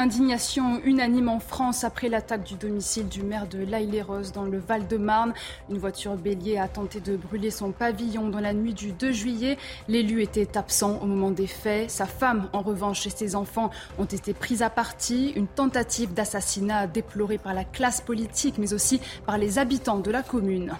Indignation unanime en France après l'attaque du domicile du maire de l'Aille-les-Roses dans le Val-de-Marne. Une voiture bélier a tenté de brûler son pavillon dans la nuit du 2 juillet. L'élu était absent au moment des faits. Sa femme, en revanche, et ses enfants ont été pris à partie. Une tentative d'assassinat déplorée par la classe politique, mais aussi par les habitants de la commune.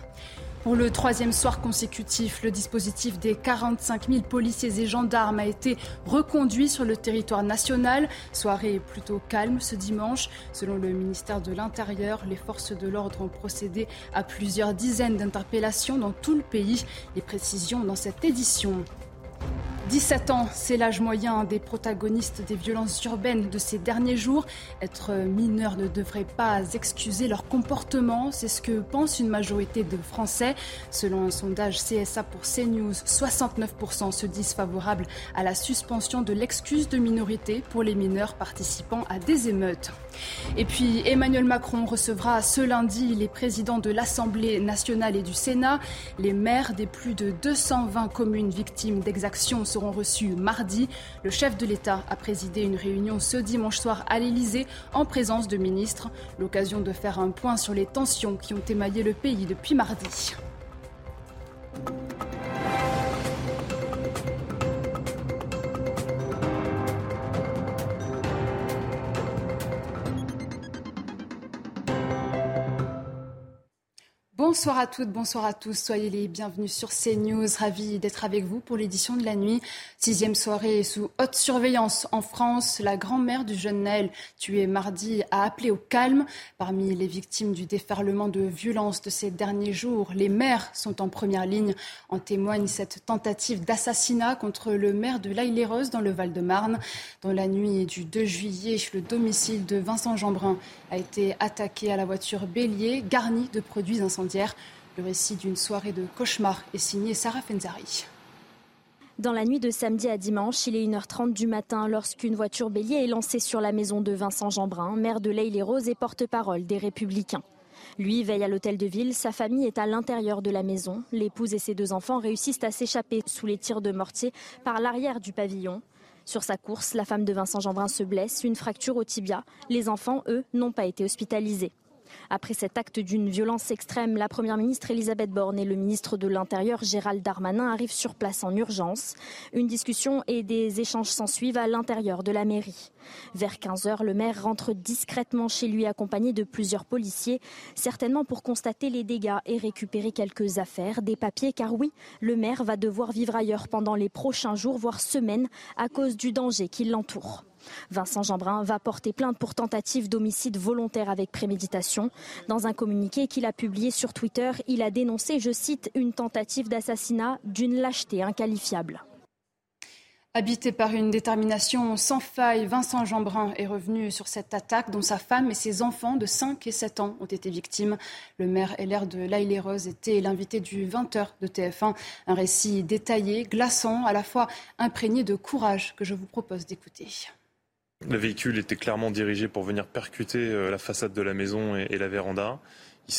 Pour le troisième soir consécutif, le dispositif des 45 000 policiers et gendarmes a été reconduit sur le territoire national. Soirée plutôt calme ce dimanche. Selon le ministère de l'Intérieur, les forces de l'ordre ont procédé à plusieurs dizaines d'interpellations dans tout le pays. Les précisions dans cette édition. 17 ans, c'est l'âge moyen des protagonistes des violences urbaines de ces derniers jours. Être mineur ne devrait pas excuser leur comportement, c'est ce que pense une majorité de Français. Selon un sondage CSA pour CNews, 69% se disent favorables à la suspension de l'excuse de minorité pour les mineurs participant à des émeutes. Et puis Emmanuel Macron recevra ce lundi les présidents de l'Assemblée nationale et du Sénat. Les maires des plus de 220 communes victimes d'exactions seront reçus mardi. Le chef de l'État a présidé une réunion ce dimanche soir à l'Élysée en présence de ministres. L'occasion de faire un point sur les tensions qui ont émaillé le pays depuis mardi. Bonsoir à toutes, bonsoir à tous. Soyez les bienvenus sur CNews. Ravi d'être avec vous pour l'édition de la nuit. Sixième soirée sous haute surveillance en France. La grand-mère du jeune Naël, tué mardi, a appelé au calme. Parmi les victimes du déferlement de violence de ces derniers jours, les mères sont en première ligne. En témoigne cette tentative d'assassinat contre le maire de l'Aille-les-Roses dans le Val-de-Marne. Dans la nuit du 2 juillet, le domicile de Vincent Jeanbrun a été attaqué à la voiture bélier, garnie de produits incendiaires. Le récit d'une soirée de cauchemar est signé Sarah Fenzari. Dans la nuit de samedi à dimanche, il est 1h30 du matin lorsqu'une voiture bélier est lancée sur la maison de Vincent Jeanbrun, maire de l'Aille-les-Roses et porte-parole des Républicains. Lui veille à l'hôtel de ville, sa famille est à l'intérieur de la maison. L'épouse et ses deux enfants réussissent à s'échapper sous les tirs de mortier par l'arrière du pavillon. Sur sa course, la femme de Vincent Jeanbrun se blesse, une fracture au tibia. Les enfants, eux, n'ont pas été hospitalisés. Après cet acte d'une violence extrême, la Première ministre Elisabeth Borne et le ministre de l'Intérieur Gérald Darmanin arrivent sur place en urgence. Une discussion et des échanges s'ensuivent à l'intérieur de la mairie. Vers 15 heures, le maire rentre discrètement chez lui accompagné de plusieurs policiers, certainement pour constater les dégâts et récupérer quelques affaires, des papiers, car oui, le maire va devoir vivre ailleurs pendant les prochains jours, voire semaines, à cause du danger qui l'entoure. Vincent Jeanbrun va porter plainte pour tentative d'homicide volontaire avec préméditation. Dans un communiqué qu'il a publié sur Twitter, il a dénoncé, je cite, une tentative d'assassinat d'une lâcheté inqualifiable. Habité par une détermination sans faille, Vincent Jeanbrun est revenu sur cette attaque dont sa femme et ses enfants de 5 et 7 ans ont été victimes. Le maire LR de l'Aille-les-Roses était l'invité du 20h de TF1. Un récit détaillé, glaçant, à la fois imprégné de courage que je vous propose d'écouter. Le véhicule était clairement dirigé pour venir percuter euh, la façade de la maison et, la véranda.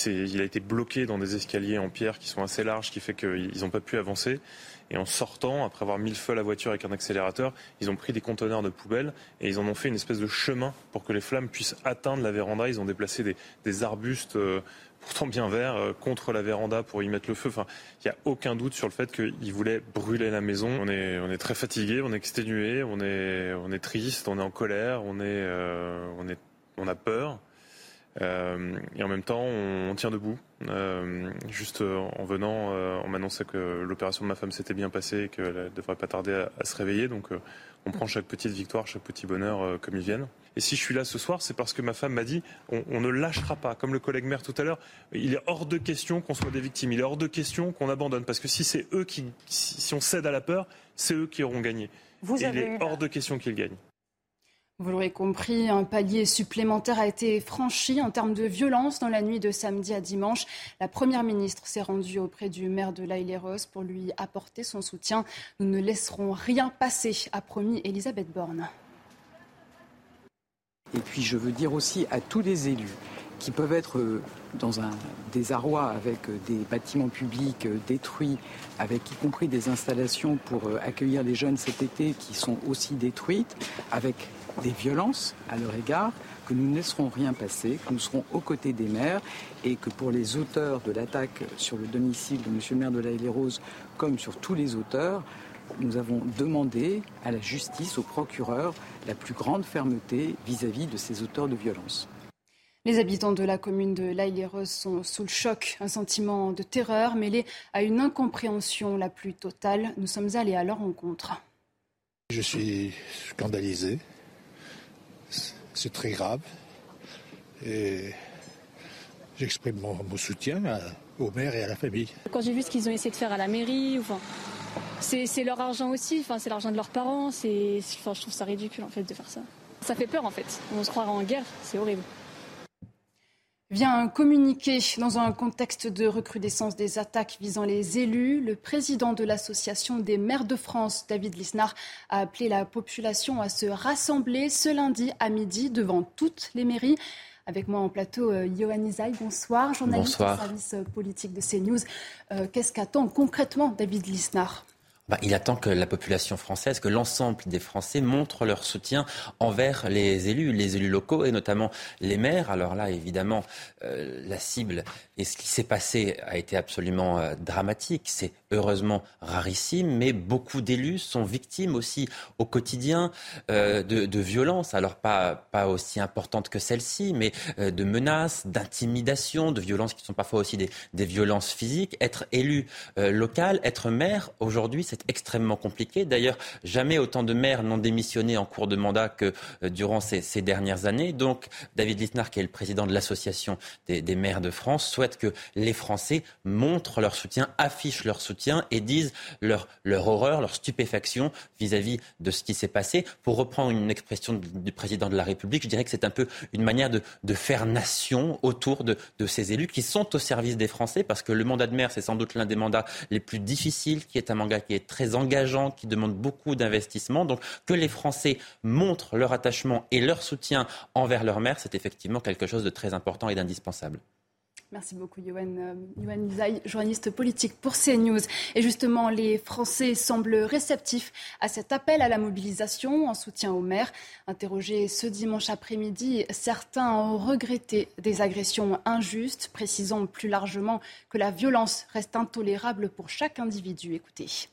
Il, a été bloqué dans des escaliers en pierre qui sont assez larges, qui fait qu'ils n'ont pas pu avancer. Et en sortant, après avoir mis le feu à la voiture avec un accélérateur, ils ont pris des conteneurs de poubelle et ils en ont fait une espèce de chemin pour que les flammes puissent atteindre la véranda. Ils ont déplacé des, des arbustes euh, pourtant bien vert, euh, contre la véranda pour y mettre le feu. Enfin, il n'y a aucun doute sur le fait qu'ils voulaient brûler la maison. On est, on est très fatigué, on est exténué, on est, on est triste, on est en colère, on est, euh, on est, on a peur. Euh, et en même temps, on, tient debout. Euh, juste en venant, on m'annonçait que l'opération de ma femme s'était bien passée et qu'elle ne devrait pas tarder à, à se réveiller. Donc, on prend chaque petite victoire, chaque petit bonheur comme ils viennent. Et si je suis là ce soir, c'est parce que ma femme m'a dit on, ne lâchera pas. Comme le collègue maire tout à l'heure, il est hors de question qu'on soit des victimes. Il est hors de question qu'on abandonne. Parce que si c'est eux qui, si on cède à la peur, c'est eux qui auront gagné. Vous avez il est hors de question qu'il gagne. Vous l'aurez compris, un palier supplémentaire a été franchi en termes de violence dans la nuit de samedi à dimanche. La Première ministre s'est rendue auprès du maire de l'Aïle-les-Roses pour lui apporter son soutien. Nous ne laisserons rien passer, a promis Elisabeth Borne. Et puis je veux dire aussi à tous les élus qui peuvent être euh, dans un désarroi avec euh, des bâtiments publics euh, détruits, avec y compris des installations pour accueillir les jeunes cet été qui sont aussi détruites, avec des violences à leur égard, que nous ne laisserons rien passer, que nous serons aux côtés des maires et que pour les auteurs de l'attaque sur le domicile de M. le maire de la Rose, comme sur tous les auteurs, nous avons demandé à la justice, au procureur, la plus grande fermeté vis-à-vis de ces auteurs de violence. Les habitants de la commune de laïle sont sous le choc, un sentiment de terreur mêlé à une incompréhension la plus totale. Nous sommes allés à leur rencontre. Je suis scandalisé. C'est très grave. Et j'exprime mon, soutien au maire et à la famille. Quand j'ai vu ce qu'ils ont essayé de faire à la mairie, c'est leur argent aussi, c'est l'argent de leurs parents. Je trouve ça ridicule en fait de faire ça. Ça fait peur en fait. On se croirait en guerre, c'est horrible vient un communiqué dans un contexte de recrudescence des attaques visant les élus. Le président de l'Association des maires de France, David Lisnard, a appelé la population à se rassembler ce lundi à midi devant toutes les mairies. Avec moi en plateau, euh, Johan Isaï, bonsoir, journaliste au service politique de CNews. Euh, qu'est-ce qu'attend concrètement David Lisnard? Bah, il attend que la population française, que l'ensemble des Français montrent leur soutien envers les élus, les élus locaux et notamment les maires. Alors là, évidemment, euh, la cible et ce qui s'est passé a été absolument euh, dramatique. Heureusement rarissime, mais beaucoup d'élus sont victimes aussi au quotidien euh, de, violences. Alors pas, pas aussi importantes que celle-ci, mais de menaces, d'intimidation, de violences qui sont parfois aussi des, des violences physiques. Être élu local, être maire, aujourd'hui, c'est extrêmement compliqué. D'ailleurs, jamais autant de maires n'ont démissionné en cours de mandat que euh, durant ces, dernières années. Donc, David Littner, qui est le président de l'Association des, maires de France, souhaite que les Français montrent leur soutien, affichent leur soutien et disent leur, horreur, leur stupéfaction vis-à-vis de ce qui s'est passé. Pour reprendre une expression du président de la République, je dirais que c'est un peu une manière de, faire nation autour de, de ces élus qui sont au service des Français, parce que le mandat de maire, c'est sans doute l'un des mandats les plus difficiles, qui est un mandat qui est très engageant, qui demande beaucoup d'investissement. Donc que les Français montrent leur attachement et leur soutien envers leur mère, c'est effectivement quelque chose de très important et d'indispensable. Merci beaucoup, Yoann, euh, journaliste politique pour CNews. Et justement, les Français semblent réceptifs à cet appel à la mobilisation en soutien aux maires. Interrogés ce dimanche après-midi, certains ont regretté des agressions injustes, précisant plus largement que la violence reste intolérable pour chaque individu. Écoutez.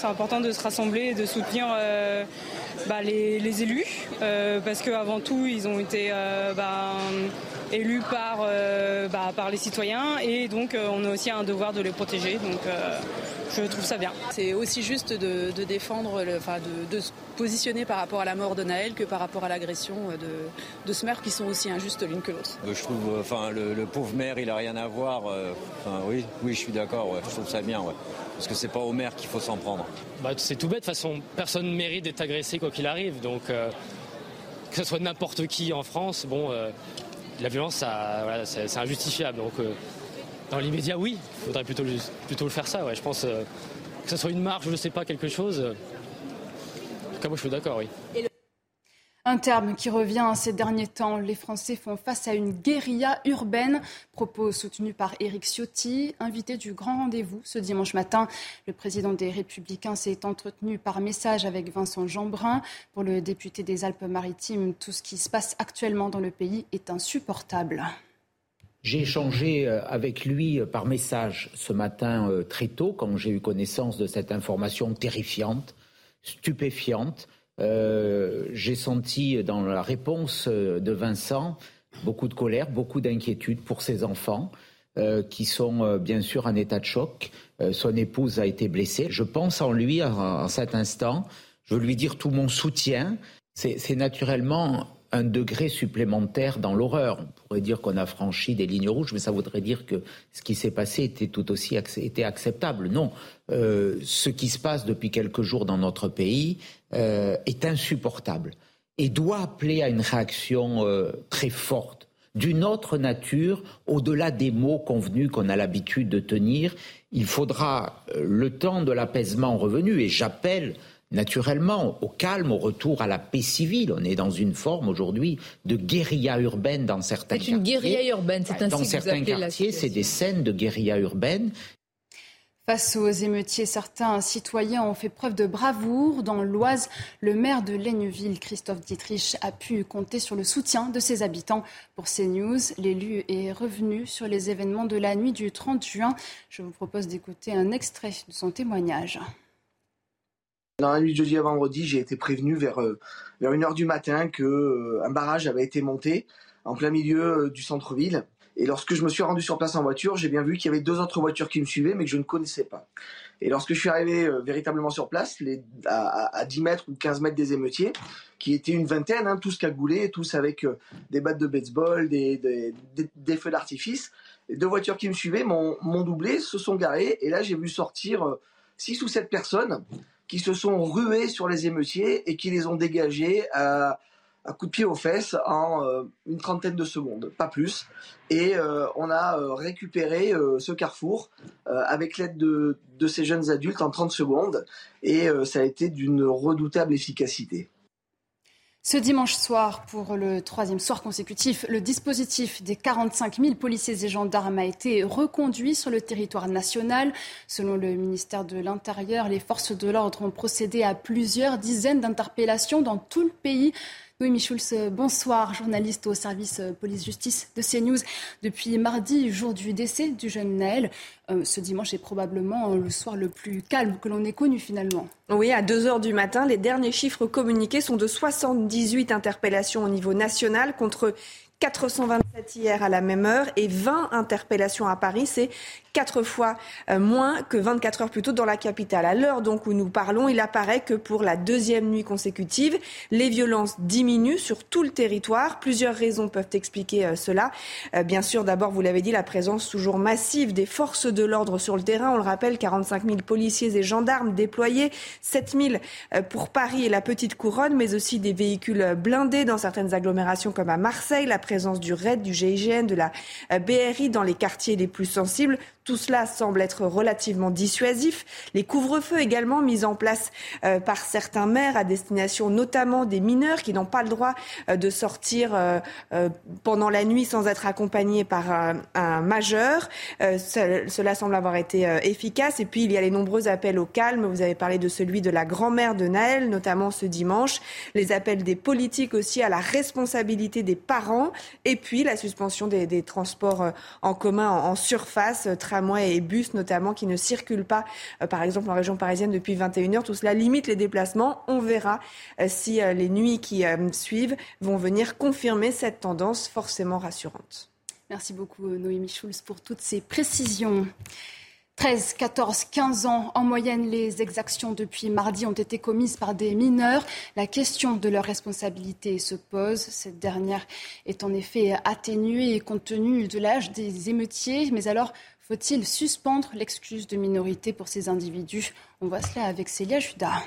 C'est important de se rassembler et de soutenir euh, bah, les, élus euh, parce qu'avant tout ils ont été euh, bah, élus par, bah, par les citoyens et donc on a aussi un devoir de les protéger. Donc je trouve ça bien. C'est aussi juste de, défendre, enfin de, se positionner par rapport à la mort de Naël que par rapport à l'agression de, de ce maire qui sont aussi injustes l'une que l'autre. Je trouve, enfin le, pauvre maire il a rien à voir. oui, oui, je suis d'accord. je trouve ça bien. Parce que c'est pas au maire qu'il faut s'en prendre. Bah, c'est tout bête, de toute façon, personne ne mérite d'être agressé quoi qu'il arrive. Donc, euh, que ce soit n'importe qui en France, bon, euh, la violence, c'est injustifiable. Donc, euh, dans l'immédiat, oui, il faudrait plutôt, plutôt le faire ça. Ouais. Je pense que ce soit une marche, je ne sais pas, quelque chose. En tout cas, moi, je suis d'accord, oui. Un terme qui revient ces derniers temps. Les Français font face à une guérilla urbaine. Propos soutenus par Éric Ciotti, invité du grand rendez-vous ce dimanche matin. Le président des Républicains s'est entretenu par message avec Vincent Jeanbrun. Pour le député des Alpes-Maritimes, tout ce qui se passe actuellement dans le pays est insupportable. J'ai échangé euh, avec lui euh, par message ce matin euh, très tôt quand j'ai eu connaissance de cette information terrifiante, stupéfiante euh, j'ai senti dans la réponse euh, de Vincent beaucoup de colère, beaucoup d'inquiétude pour ses enfants. Euh, qui sont bien sûr en état de choc. son épouse a été blessée. Je pense en lui en, cet instant. Je veux lui dire tout mon soutien. C'est naturellement un degré supplémentaire dans l'horreur. On pourrait dire qu'on a franchi des lignes rouges, mais ça voudrait dire que ce qui s'est passé était tout aussi était acceptable. Non, euh, ce qui se passe depuis quelques jours dans notre pays euh, est insupportable et doit appeler à une réaction euh, très forte d'une autre nature, au-delà des mots convenus qu'on a l'habitude de tenir. Il faudra le temps de l'apaisement revenu, et j'appelle naturellement au calme, au retour à la paix civile. On est dans une forme aujourd'hui de guérilla urbaine dans certains quartiers. C'est une guérilla urbaine, c'est ainsi Dans certains quartiers, c'est des scènes de guérilla urbaine. Face aux émeutiers, certains citoyens ont fait preuve de bravoure. Dans l'Oise, le maire de Laigneville, Christophe Dietrich, a pu compter sur le soutien de ses habitants. Pour CNews, l'élu est revenu sur les événements de la nuit du 30 juin. Je vous propose d'écouter un extrait de son témoignage. Dans la nuit de jeudi à vendredi, j'ai été prévenu vers, euh, vers 1h du matin qu'un euh, un barrage avait été monté en plein milieu euh, du centre-ville. Et lorsque je me suis rendu sur place en voiture, j'ai bien vu qu'il y avait deux autres voitures qui me suivaient, mais que je ne connaissais pas. Et lorsque je suis arrivé véritablement sur place, les, à, 10 mètres ou 15 mètres des émeutiers, qui étaient une vingtaine, hein, tous cagoulés, tous avec des battes de baseball, des, des, feux d'artifice, les deux voitures qui me suivaient m'ont doublé, se sont garées, et là j'ai vu sortir six ou sept personnes qui se sont rués sur les émeutiers et qui les ont dégagés à, à coups de pied aux fesses en euh, une trentaine de secondes, pas plus. Et euh, on a euh, récupéré ce carrefour avec l'aide de, de, ces jeunes adultes en 30 secondes et ça a été d'une redoutable efficacité. Ce dimanche soir, pour le troisième soir consécutif, le dispositif des 45 000 policiers et gendarmes a été reconduit sur le territoire national. Selon le ministère de l'Intérieur, les forces de l'ordre ont procédé à plusieurs dizaines d'interpellations dans tout le pays. Noémie Schulz, bonsoir, journaliste au service police-justice de CNews. Depuis mardi, jour du décès du jeune Naël, euh, ce dimanche est probablement le soir le plus calme que l'on ait connu finalement. Oui, à 2 heures du matin, les derniers chiffres communiqués sont de 78 interpellations au niveau national contre 427 hier à la même heure et 20 interpellations à Paris. Quatre fois euh, moins que 24 heures plus tôt dans la capitale. À l'heure donc où nous parlons, il apparaît que pour la deuxième nuit consécutive, les violences diminuent sur tout le territoire. Plusieurs raisons peuvent expliquer euh, cela. Euh, bien sûr, d'abord, vous l'avez dit, la présence toujours massive des forces de l'ordre sur le terrain. On le rappelle, 45 000 policiers et gendarmes déployés, 7 000 pour Paris et la Petite Couronne, mais aussi des véhicules blindés dans certaines agglomérations comme à Marseille, la présence du RAID, du GIGN, de la BRI dans les quartiers les plus sensibles. Tout cela semble être relativement dissuasif. Les couvre-feux également mis en place euh, par certains maires à destination notamment des mineurs qui n'ont pas le droit euh, de sortir euh, pendant la nuit sans être accompagnés par un, majeur. cela semble avoir été efficace. Et puis il y a les nombreux appels au calme. Vous avez parlé de celui de la grand-mère de Naël, notamment ce dimanche. Les appels des politiques aussi à la responsabilité des parents. Et puis la suspension des, transports en commun en, surface et bus notamment qui ne circulent pas, euh, par exemple en région parisienne depuis 21h. Tout cela limite les déplacements. On verra euh, si euh, les nuits qui suivent vont venir confirmer cette tendance forcément rassurante. Merci beaucoup Noémie Schulz pour toutes ces précisions. 13, 14, 15 ans. En moyenne, les exactions depuis mardi ont été commises par des mineurs. La question de leur responsabilité se pose. Cette dernière est en effet atténuée compte tenu de l'âge des émeutiers. Mais alors, faut-il suspendre l'excuse de minorité pour ces individus? On voit cela avec Célia Judas.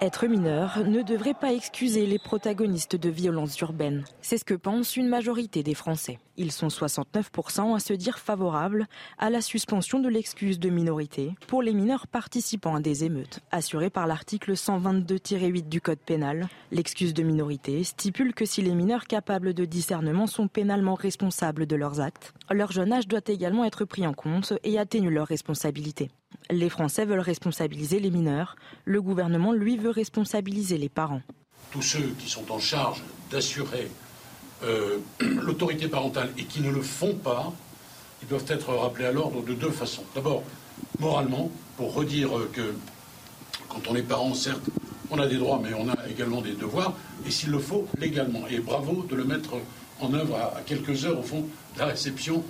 Être mineur ne devrait pas excuser les protagonistes de violences urbaines. C'est ce que pense une majorité des Français. Ils sont 69% à se dire favorables à la suspension de l'excuse de minorité pour les mineurs participant à des émeutes. Assurée par l'article 122-8 du Code pénal, l'excuse de minorité stipule que si les mineurs capables de discernement sont pénalement responsables de leurs actes, leur jeune âge doit également être pris en compte et atténue leur responsabilité. Les Français veulent responsabiliser les mineurs, le gouvernement, lui, veut responsabiliser les parents. Tous ceux qui sont en charge d'assurer euh, l'autorité parentale et qui ne le font pas, ils doivent être rappelés à l'ordre de deux façons. D'abord, moralement, pour redire que quand on est parent, certes, on a des droits, mais on a également des devoirs, et s'il le faut, légalement. Et bravo de le mettre en œuvre à, quelques heures, au fond, de la réception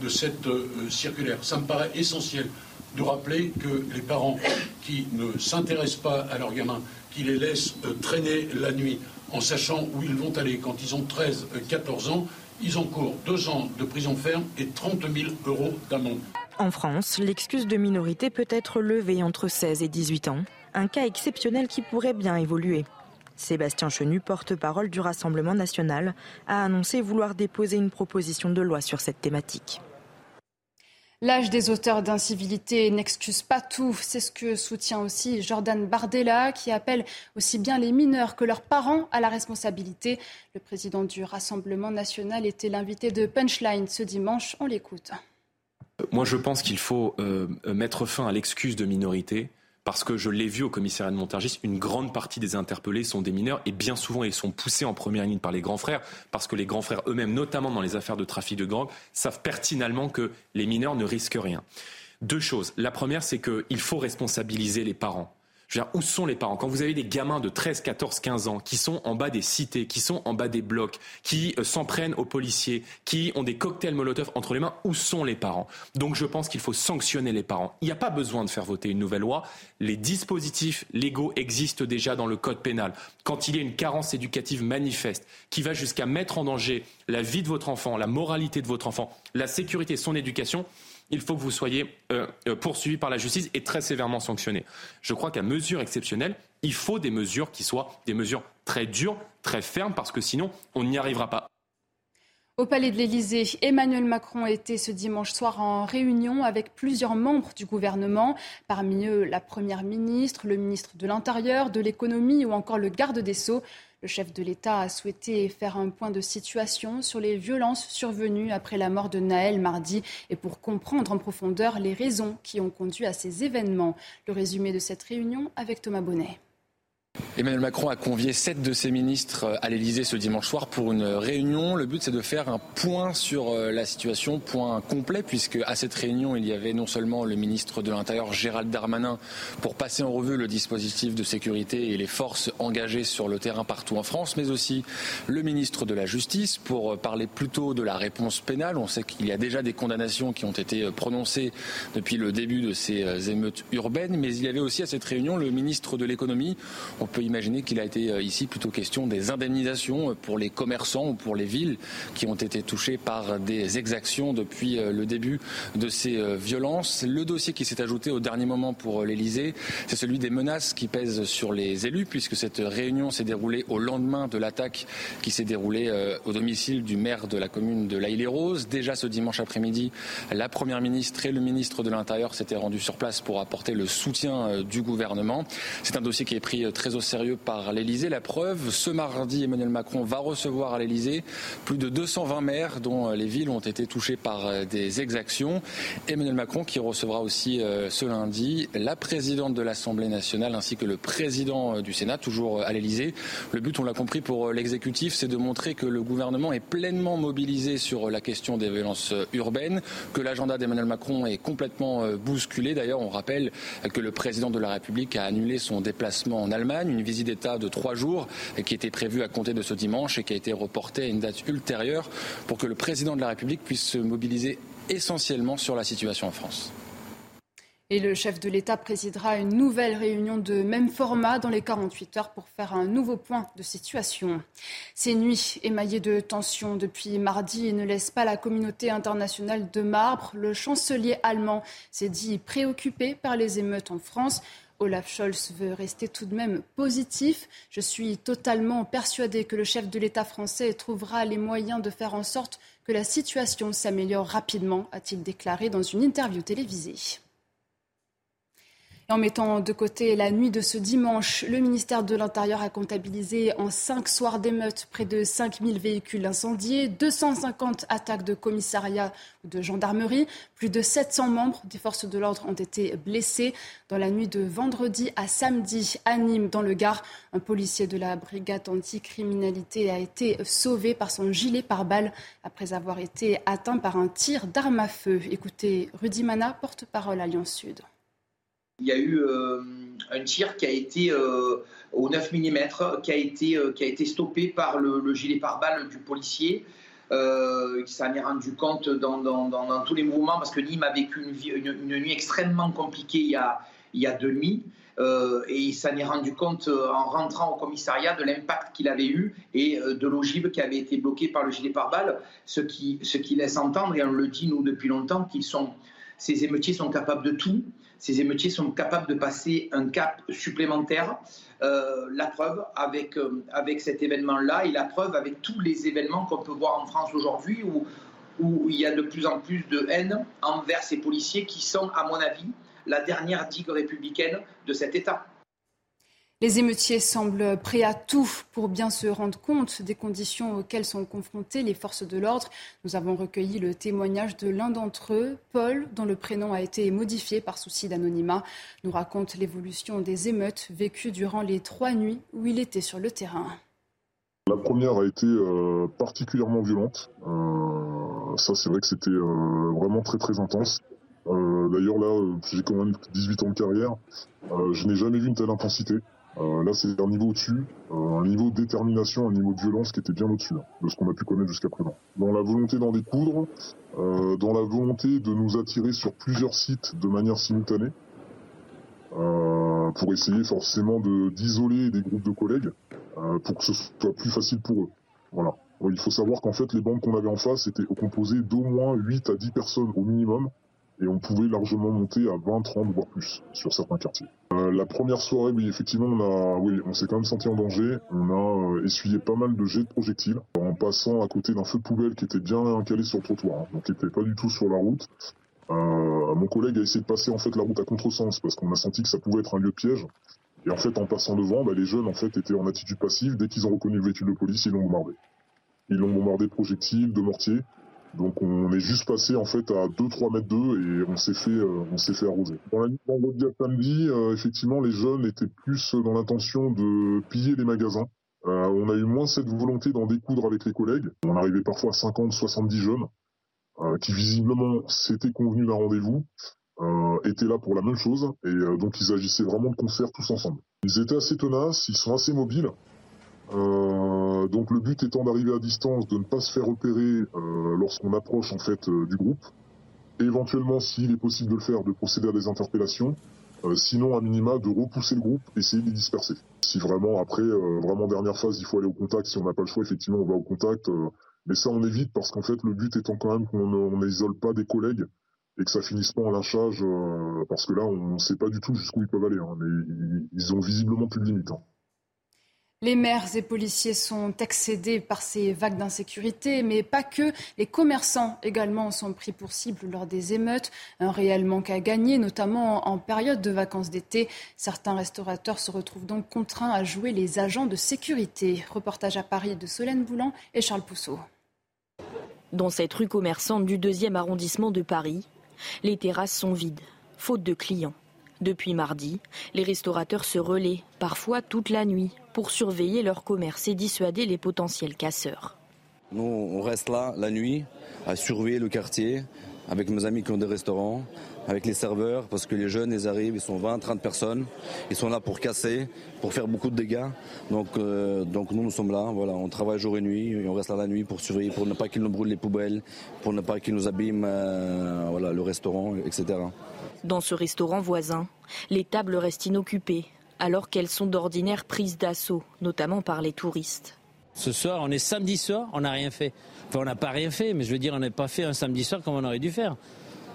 de cette euh, circulaire. Ça me paraît essentiel de rappeler que les parents qui ne s'intéressent pas à leurs gamins qui les laissent traîner la nuit en sachant où ils vont aller quand ils ont 13, 14 ans, ils encourent deux ans de prison ferme et 30 000 euros d'amende. En France, l'excuse de minorité peut être levée entre 16 et 18 ans, un cas exceptionnel qui pourrait bien évoluer. Sébastien Chenu, porte-parole du Rassemblement national, a annoncé vouloir déposer une proposition de loi sur cette thématique. L'âge des auteurs d'incivilité n'excuse pas tout. C'est ce que soutient aussi Jordan Bardella, qui appelle aussi bien les mineurs que leurs parents à la responsabilité. Le président du Rassemblement national était l'invité de Punchline ce dimanche. On l'écoute. Moi, je pense qu'il faut euh, mettre fin à l'excuse de minorité parce que je l'ai vu au commissariat de Montargis, une grande partie des interpellés sont des mineurs et bien souvent ils sont poussés en première ligne par les grands frères parce que les grands frères eux-mêmes, notamment dans les affaires de trafic de drogue, savent pertinemment que les mineurs ne risquent rien. Deux choses. La première, c'est qu'il faut responsabiliser les parents où sont les parents? Quand vous avez des gamins de 13, 14, 15 ans qui sont en bas des cités, qui sont en bas des blocs, qui euh, s'en prennent aux policiers, qui ont des cocktails Molotov entre les mains, où sont les parents? Donc je pense qu'il faut sanctionner les parents. Il n'y a pas besoin de faire voter une nouvelle loi. Les dispositifs légaux existent déjà dans le code pénal. Quand il y a une carence éducative manifeste qui va jusqu'à mettre en danger la vie de votre enfant, la moralité de votre enfant, la sécurité, son éducation, il faut que vous soyez euh, euh, poursuivi par la justice et très sévèrement sanctionné. Je crois qu'à mesure exceptionnelle, il faut des mesures qui soient des mesures très dures, très fermes, parce que sinon, on n'y arrivera pas. Au Palais de l'Élysée, Emmanuel Macron était ce dimanche soir en réunion avec plusieurs membres du gouvernement, parmi eux la Première ministre, le ministre de l'Intérieur, de l'Économie ou encore le garde des Sceaux. Le chef de l'État a souhaité faire un point de situation sur les violences survenues après la mort de Naël mardi et pour comprendre en profondeur les raisons qui ont conduit à ces événements. Le résumé de cette réunion avec Thomas Bonnet. Emmanuel Macron a convié sept de ses ministres à l'Elysée ce dimanche soir pour une réunion. Le but, c'est de faire un point sur euh, la situation, point complet, puisque à cette réunion, il y avait non seulement le ministre de l'Intérieur, Gérald Darmanin, pour passer en revue le dispositif de sécurité et les forces engagées sur le terrain partout en France, mais aussi le ministre de la Justice pour parler plutôt de la réponse pénale. On sait qu'il y a déjà des condamnations qui ont été prononcées depuis le début de ces euh, émeutes urbaines, mais il y avait aussi à cette réunion le ministre de l'Économie. On peut imaginer qu'il a été euh, ici plutôt question des indemnisations euh, pour les commerçants ou pour les villes qui ont été touchées par des exactions depuis euh, le début de ces violences. Le dossier qui s'est ajouté au dernier moment pour l'Elysée, c'est celui des menaces qui pèsent sur les élus, puisque cette réunion s'est déroulée au lendemain de l'attaque qui s'est déroulée au domicile du maire de la commune de l'Aïle-les-Roses. Déjà ce dimanche après-midi, la Première ministre et le ministre de l'Intérieur s'étaient rendus sur place pour apporter le soutien du gouvernement. C'est un dossier qui est pris très au sérieux par l'Elysée. La preuve, ce mardi, Emmanuel Macron va recevoir à l'Elysée plus de 220 maires dont les villes ont été touchées par des exactions. Emmanuel Macron qui recevra aussi euh, ce lundi la présidente de l'Assemblée nationale ainsi que le président euh, du Sénat, toujours à l'Elysée. Le but, on l'a compris pour euh, l'exécutif, c'est de montrer que le gouvernement est pleinement mobilisé sur la question des violences urbaines, que l'agenda d'Emmanuel Macron est complètement bousculé. D'ailleurs, on rappelle que le président de la République a annulé son déplacement en Allemagne une visite d'État de trois jours qui était prévue à compter de ce dimanche et qui a été reportée à une date ultérieure pour que le président de la République puisse se mobiliser essentiellement sur la situation en France. Et le chef de l'État présidera une nouvelle réunion de même format dans les 48 heures pour faire un nouveau point de situation. Ces nuits émaillées de tensions depuis mardi ne laissent pas la communauté internationale de marbre. Le chancelier allemand s'est dit préoccupé par les émeutes en France. Olaf Scholz veut rester tout de même positif. Je suis totalement persuadé que le chef de l'État français trouvera les moyens de faire en sorte que la situation s'améliore rapidement, a-t-il déclaré dans une interview télévisée. En mettant de côté la nuit de ce dimanche, le ministère de l'Intérieur a comptabilisé en cinq soirs d'émeutes près de 5000 véhicules incendiés, 250 attaques de commissariat ou de gendarmerie. Plus de 700 membres des forces de l'ordre ont été blessés. Dans la nuit de vendredi à samedi à Nîmes, dans le Gard, un policier de la brigade anticriminalité a été sauvé par son gilet pare-balles après avoir été atteint par un tir d'arme à feu. Écoutez Rudy Mana, porte-parole Alliance Sud il y a eu euh, un tir qui a été euh, au 9 mm, qui a été, euh, qui a été stoppé par le, gilet pare-balles du policier. qui s'en est rendu compte dans, dans, tous les mouvements parce que Nîmes a vécu une, une, nuit extrêmement compliquée il y a, il y a deux nuits. et il s'en est rendu compte en rentrant au commissariat de l'impact qu'il avait eu et de l'ogive qui avait été bloquée par le gilet pare-balles, ce qui, ce qui laisse entendre, et on le dit nous depuis longtemps, qu'ils sont, ces émeutiers sont capables de tout, ces émeutiers sont capables de passer un cap supplémentaire. la preuve avec, avec cet événement-là et la preuve avec tous les événements qu'on peut voir en France aujourd'hui où il y a de plus en plus de haine envers ces policiers qui sont, à mon avis, la dernière digue républicaine de cet État. Les émeutiers semblent prêts à tout pour bien se rendre compte des conditions auxquelles sont confrontées les forces de l'ordre. Nous avons recueilli le témoignage de l'un d'entre eux, Paul, dont le prénom a été modifié par souci d'anonymat, nous raconte l'évolution des émeutes vécues durant les trois nuits où il était sur le terrain. La première a été euh, particulièrement violente. Euh, ça, c'est vrai que c'était euh, vraiment très très intense. D'ailleurs, là, j'ai quand même 18 ans de carrière. je n'ai jamais vu une telle intensité. Là, c'est un niveau au-dessus, un niveau de détermination, un niveau de violence qui était bien au-dessus hein, de ce qu'on a pu connaître jusqu'à présent. Dans la volonté d'en découdre, dans la volonté de nous attirer sur plusieurs sites de manière simultanée, pour essayer forcément d'isoler des groupes de collègues euh, pour que ce soit plus facile pour eux. Voilà. Il faut savoir qu'en fait, les bandes qu'on avait en face étaient composées d'au moins 8 à 10 personnes au minimum, et on pouvait largement monter à 20, 30, voire plus sur certains quartiers. Euh, la première soirée, oui, effectivement, on a, oui, on s'est quand même senti en danger. On a euh, essuyé pas mal de jets de projectiles en passant à côté d'un feu de poubelle qui était bien calé sur le trottoir, hein, donc qui n'était pas du tout sur la route. Euh, mon collègue a essayé de passer en fait la route à contresens parce qu'on a senti que ça pouvait être un lieu de piège. Et en fait, en passant devant, bah, les jeunes en fait étaient en attitude passive. Dès qu'ils ont reconnu le véhicule de police, ils l'ont bombardé. Ils l'ont bombardé de projectiles, de mortiers. Donc on est juste passé en fait à 2-3 mètres d'eux et on s'est fait euh, on s'est fait arroser. Dans la nuit vendredi à samedi, euh, effectivement, les jeunes étaient plus dans l'intention de piller les magasins. Euh, on a eu moins cette volonté d'en découdre avec les collègues. On arrivait parfois à 50, 70 jeunes qui visiblement s'étaient convenus d'un rendez-vous euh, étaient là pour la même chose et euh, donc ils agissaient vraiment de concert tous ensemble. Ils étaient assez tenaces, ils sont assez mobiles. Euh, donc le but étant d'arriver à distance, de ne pas se faire repérer lorsqu'on approche en fait du groupe. Et éventuellement, s'il est possible de le faire, de procéder à des interpellations. sinon, à minima, de repousser le groupe, essayer de les disperser. Si vraiment, après, vraiment dernière phase, il faut aller au contact. Si on n'a pas le choix, effectivement, on va au contact. mais ça, on évite parce qu'en fait, le but étant quand même qu'on n'isole pas des collègues et que ça finisse pas en lynchage, euh, parce que là, on ne sait pas du tout jusqu'où ils peuvent aller. Hein, mais ils, ont visiblement plus de limites. Hein. Les maires et policiers sont excédés par ces vagues d'insécurité, mais pas que. Les commerçants également sont pris pour cible lors des émeutes. Un réel manque à gagner, notamment en période de vacances d'été. Certains restaurateurs se retrouvent donc contraints à jouer les agents de sécurité. Reportage à Paris de Solène Boulan et Charles Pousseau. Dans cette rue commerçante du deuxième arrondissement de Paris, les terrasses sont vides, faute de clients. Depuis mardi, les restaurateurs se relaient, parfois toute la nuit, pour surveiller leur commerce et dissuader les potentiels casseurs. Nous, on reste là la nuit à surveiller le quartier avec mes amis qui ont des restaurants, avec les serveurs, parce que les jeunes, ils arrivent, ils sont 20, 30 personnes, ils sont là pour casser, pour faire beaucoup de dégâts. Donc, euh, donc nous, nous sommes là, voilà, on travaille jour et nuit, et on reste là la nuit pour surveiller, pour ne pas qu'ils nous brûlent les poubelles, pour ne pas qu'ils nous abîment euh, voilà, le restaurant, etc. Dans ce restaurant voisin, les tables restent inoccupées, alors qu'elles sont d'ordinaire prises d'assaut, notamment par les touristes. Ce soir, on est samedi soir, on n'a rien fait. Enfin, on n'a pas rien fait, mais je veux dire, on n'a pas fait un samedi soir comme on aurait dû faire.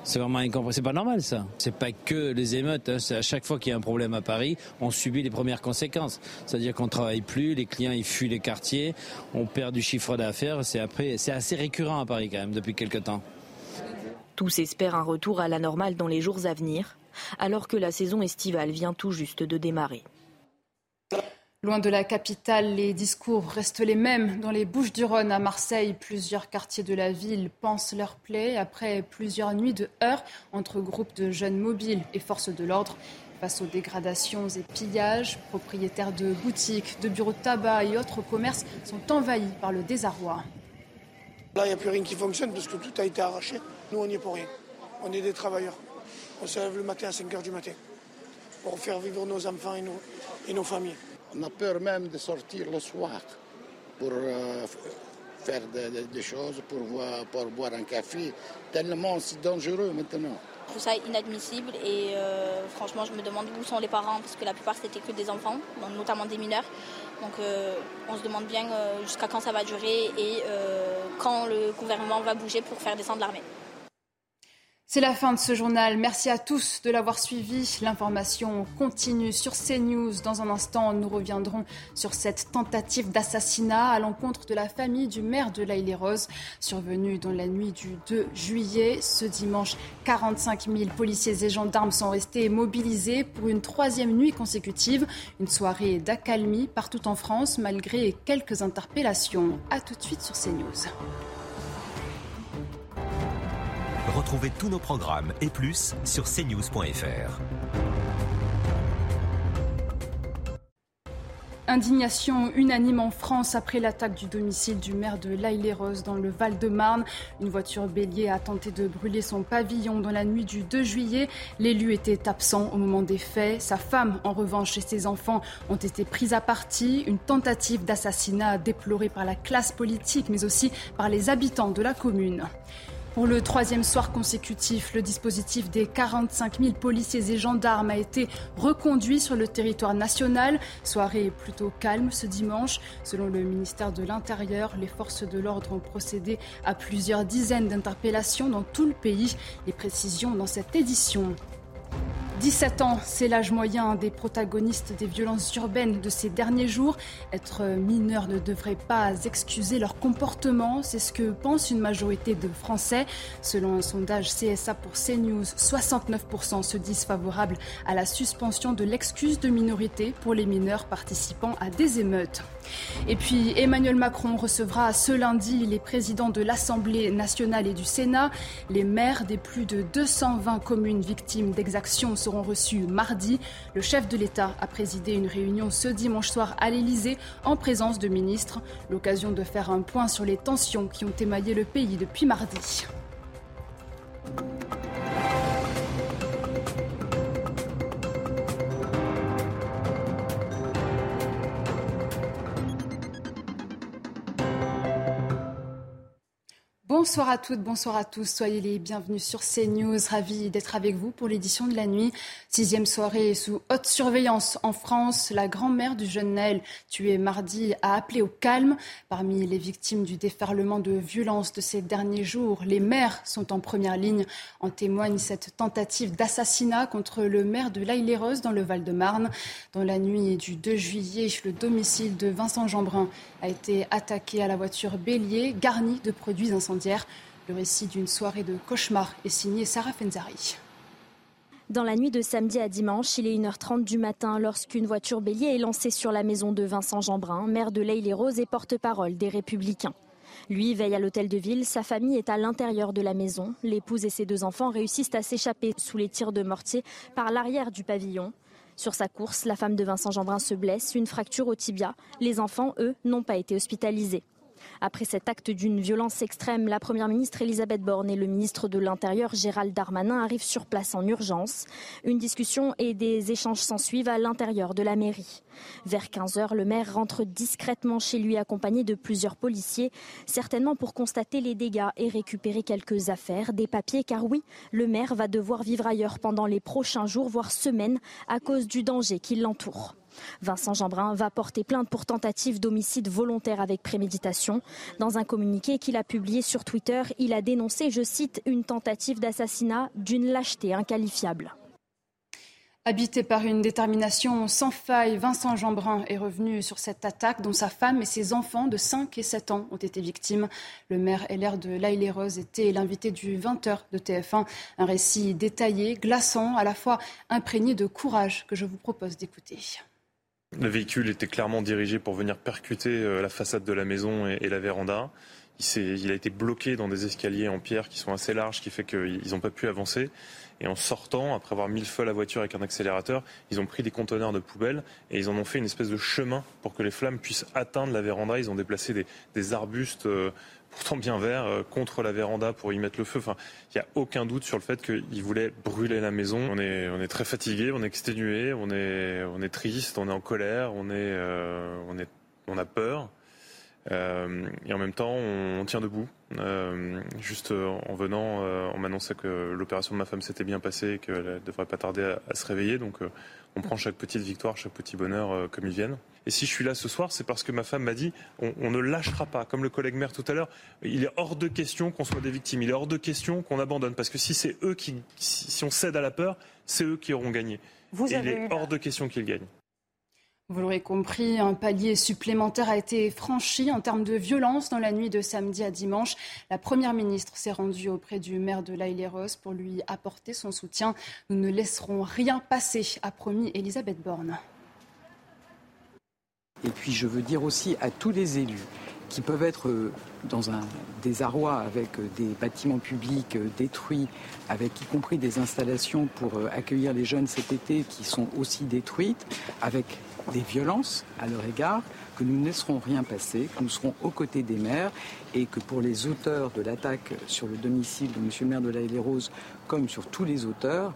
C'est vraiment incompréhensible. C'est pas normal ça. C'est pas que les émeutes. Hein. C'est à chaque fois qu'il y a un problème à Paris, on subit les premières conséquences. C'est-à-dire qu'on travaille plus, les clients ils fuient les quartiers, on perd du chiffre d'affaires. C'est c'est assez récurrent à Paris quand même depuis quelques temps. Tous espèrent un retour à la normale dans les jours à venir, alors que la saison estivale vient tout juste de démarrer. Loin de la capitale, les discours restent les mêmes. Dans les Bouches-du-Rhône, à Marseille, plusieurs quartiers de la ville pensent leur plaie après plusieurs nuits de heurts entre groupes de jeunes mobiles et forces de l'ordre. Face aux dégradations et pillages, propriétaires de boutiques, de bureaux de tabac et autres commerces sont envahis par le désarroi. Là, il n'y a plus rien qui fonctionne parce que tout a été arraché. Nous, on n'y est pour rien. On est des travailleurs. On se lève le matin à 5 h du matin pour faire vivre nos enfants et nos familles. On a peur même de sortir le soir pour euh, faire des, choses, pour, pour boire un café. Tellement c'est dangereux maintenant. Je trouve ça inadmissible et euh, franchement je me demande où sont les parents parce que la plupart c'était que des enfants, notamment des mineurs. Donc euh, on se demande bien jusqu'à quand ça va durer et quand le gouvernement va bouger pour faire descendre l'armée. C'est la fin de ce journal. Merci à tous de l'avoir suivi. L'information continue sur CNews. Dans un instant, nous reviendrons sur cette tentative d'assassinat à l'encontre de la famille du maire de laïle rose survenue dans la nuit du 2 juillet. Ce dimanche, 45 000 policiers et gendarmes sont restés mobilisés pour une troisième nuit consécutive. Une soirée d'accalmie partout en France, malgré quelques interpellations. A tout de suite sur CNews. Retrouvez tous nos programmes et plus sur cnews.fr. Indignation unanime en France après l'attaque du domicile du maire de l'Aille-les-Roses dans le Val-de-Marne. Une voiture bélier a tenté de brûler son pavillon dans la nuit du 2 juillet. L'élu était absent au moment des faits. Sa femme, en revanche, et ses enfants ont été pris à partie. Une tentative d'assassinat déplorée par la classe politique, mais aussi par les habitants de la commune. Pour le troisième soir consécutif, le dispositif des 45 000 policiers et gendarmes a été reconduit sur le territoire national. Soirée plutôt calme ce dimanche. Selon le ministère de l'Intérieur, les forces de l'ordre ont procédé à plusieurs dizaines d'interpellations dans tout le pays. Les précisions dans cette édition. 17 ans, c'est l'âge moyen des protagonistes des violences urbaines de ces derniers jours. Être mineur ne devrait pas excuser leur comportement, c'est ce que pense une majorité de Français. Selon un sondage CSA pour CNews, 69% se disent favorables à la suspension de l'excuse de minorité pour les mineurs participant à des émeutes. Et puis Emmanuel Macron recevra ce lundi les présidents de l'Assemblée nationale et du Sénat. Les maires des plus de 220 communes victimes d'exactions seront reçus mardi. Le chef de l'État a présidé une réunion ce dimanche soir à l'Élysée en présence de ministres. L'occasion de faire un point sur les tensions qui ont émaillé le pays depuis mardi. Bonsoir à toutes, bonsoir à tous. Soyez les bienvenus sur CNews. Ravi d'être avec vous pour l'édition de la nuit. Sixième soirée sous haute surveillance en France. La grand-mère du jeune Naël, tué mardi, a appelé au calme. Parmi les victimes du déferlement de violence de ces derniers jours, les mères sont en première ligne. En témoigne cette tentative d'assassinat contre le maire de l'Aille-les-Roses dans le Val-de-Marne. Dans la nuit du 2 juillet, le domicile de Vincent Jeanbrun a été attaqué à la voiture bélier garnie de produits incendiaires. Le récit d'une soirée de cauchemar est signé Sarah Fenzari. Dans la nuit de samedi à dimanche, il est 1h30 du matin lorsqu'une voiture bélier est lancée sur la maison de Vincent Jeanbrun, maire de l'Aille-les-Roses et porte-parole des Républicains. Lui veille à l'hôtel de ville, sa famille est à l'intérieur de la maison. L'épouse et ses deux enfants réussissent à s'échapper sous les tirs de mortier par l'arrière du pavillon. Sur sa course, la femme de Vincent Jeanbrun se blesse, une fracture au tibia. Les enfants, eux, n'ont pas été hospitalisés. Après cet acte d'une violence extrême, la Première ministre Elisabeth Borne et le ministre de l'Intérieur Gérald Darmanin arrivent sur place en urgence. Une discussion et des échanges s'ensuivent à l'intérieur de la mairie. Vers 15 heures, le maire rentre discrètement chez lui accompagné de plusieurs policiers, certainement pour constater les dégâts et récupérer quelques affaires, des papiers, car oui, le maire va devoir vivre ailleurs pendant les prochains jours, voire semaines, à cause du danger qui l'entoure. Vincent Jeanbrun va porter plainte pour tentative d'homicide volontaire avec préméditation. Dans un communiqué qu'il a publié sur Twitter, il a dénoncé, je cite, une tentative d'assassinat d'une lâcheté inqualifiable. Habité par une détermination sans faille, Vincent Jeanbrun est revenu sur cette attaque dont sa femme et ses enfants de 5 et 7 ans ont été victimes. Le maire LR de l'Aille-les-Roses était l'invité du 20h de TF1. Un récit détaillé, glaçant, à la fois imprégné de courage que je vous propose d'écouter. Le véhicule était clairement dirigé pour venir percuter euh, la façade de la maison et la véranda. Il, a été bloqué dans des escaliers en pierre qui sont assez larges, qui fait qu'ils n'ont pas pu avancer. Et en sortant, après avoir mis le feu à la voiture avec un accélérateur, ils ont pris des conteneurs de poubelles et ils en ont fait une espèce de chemin pour que les flammes puissent atteindre la véranda. Ils ont déplacé des, arbustes euh, pourtant bien verts euh, contre la véranda pour y mettre le feu. Enfin, il n'y a aucun doute sur le fait qu'ils voulaient brûler la maison. On est, on est très fatigué, on est exténué, on est, on est triste, on est en colère, on, est, euh, on, est, on a peur. Et en même temps, on, tient debout. juste en venant, on m'annonçait que l'opération de ma femme s'était bien passée et qu'elle ne devrait pas tarder à, se réveiller. Donc on prend chaque petite victoire, chaque petit bonheur comme ils viennent. Et si je suis là ce soir, c'est parce que ma femme m'a dit on, ne lâchera pas. Comme le collègue maire tout à l'heure, il est hors de question qu'on soit des victimes. Il est hors de question qu'on abandonne. Parce que si c'est eux qui, si on cède à la peur, c'est eux qui auront gagné. Vous Il est hors de question qu'ils gagnent. Vous l'aurez compris, un palier supplémentaire a été franchi en termes de violence dans la nuit de samedi à dimanche. La Première ministre s'est rendue auprès du maire de l'Aïle-et-Rose pour lui apporter son soutien. Nous ne laisserons rien passer, a promis Elisabeth Borne. Et puis je veux dire aussi à tous les élus qui peuvent être euh, dans un désarroi avec euh, des bâtiments publics euh, détruits, avec y compris des installations pour accueillir les jeunes cet été qui sont aussi détruites, avec des violences à leur égard, que nous ne laisserons rien passer, que nous serons aux côtés des maires et que pour les auteurs de l'attaque sur le domicile de M. le maire de la les Roses, comme sur tous les auteurs,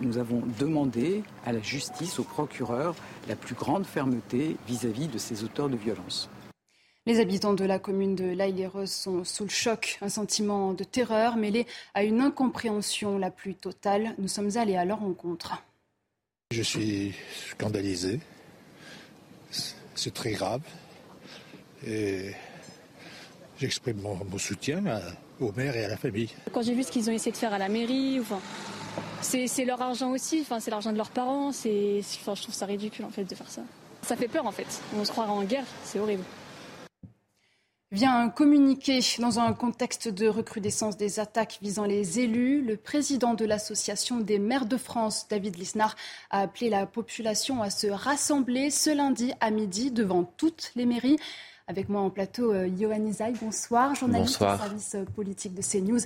nous avons demandé à la justice, au procureur, la plus grande fermeté vis-à-vis de ces auteurs de violence. Les habitants de la commune de l'Aïle-et-Rose sont sous le choc, un sentiment de terreur mêlé à une incompréhension la plus totale. Nous sommes allés à leur rencontre. Je suis scandalisé. C'est très grave. Et j'exprime mon, soutien au maire et à la famille. Quand j'ai vu ce qu'ils ont essayé de faire à la mairie, enfin, c'est leur argent aussi, enfin, c'est l'argent de leurs parents. je trouve ça ridicule en fait de faire ça. Ça fait peur en fait. On se croira en guerre, c'est horrible. Vient communiquer dans un contexte de recrudescence des attaques visant les élus. Le président de l'Association des maires de France, David Lisnard, a appelé la population à se rassembler ce lundi à midi devant toutes les mairies. Avec moi en plateau, euh, Johan Isaï, bonsoir, journaliste au service politique de CNews.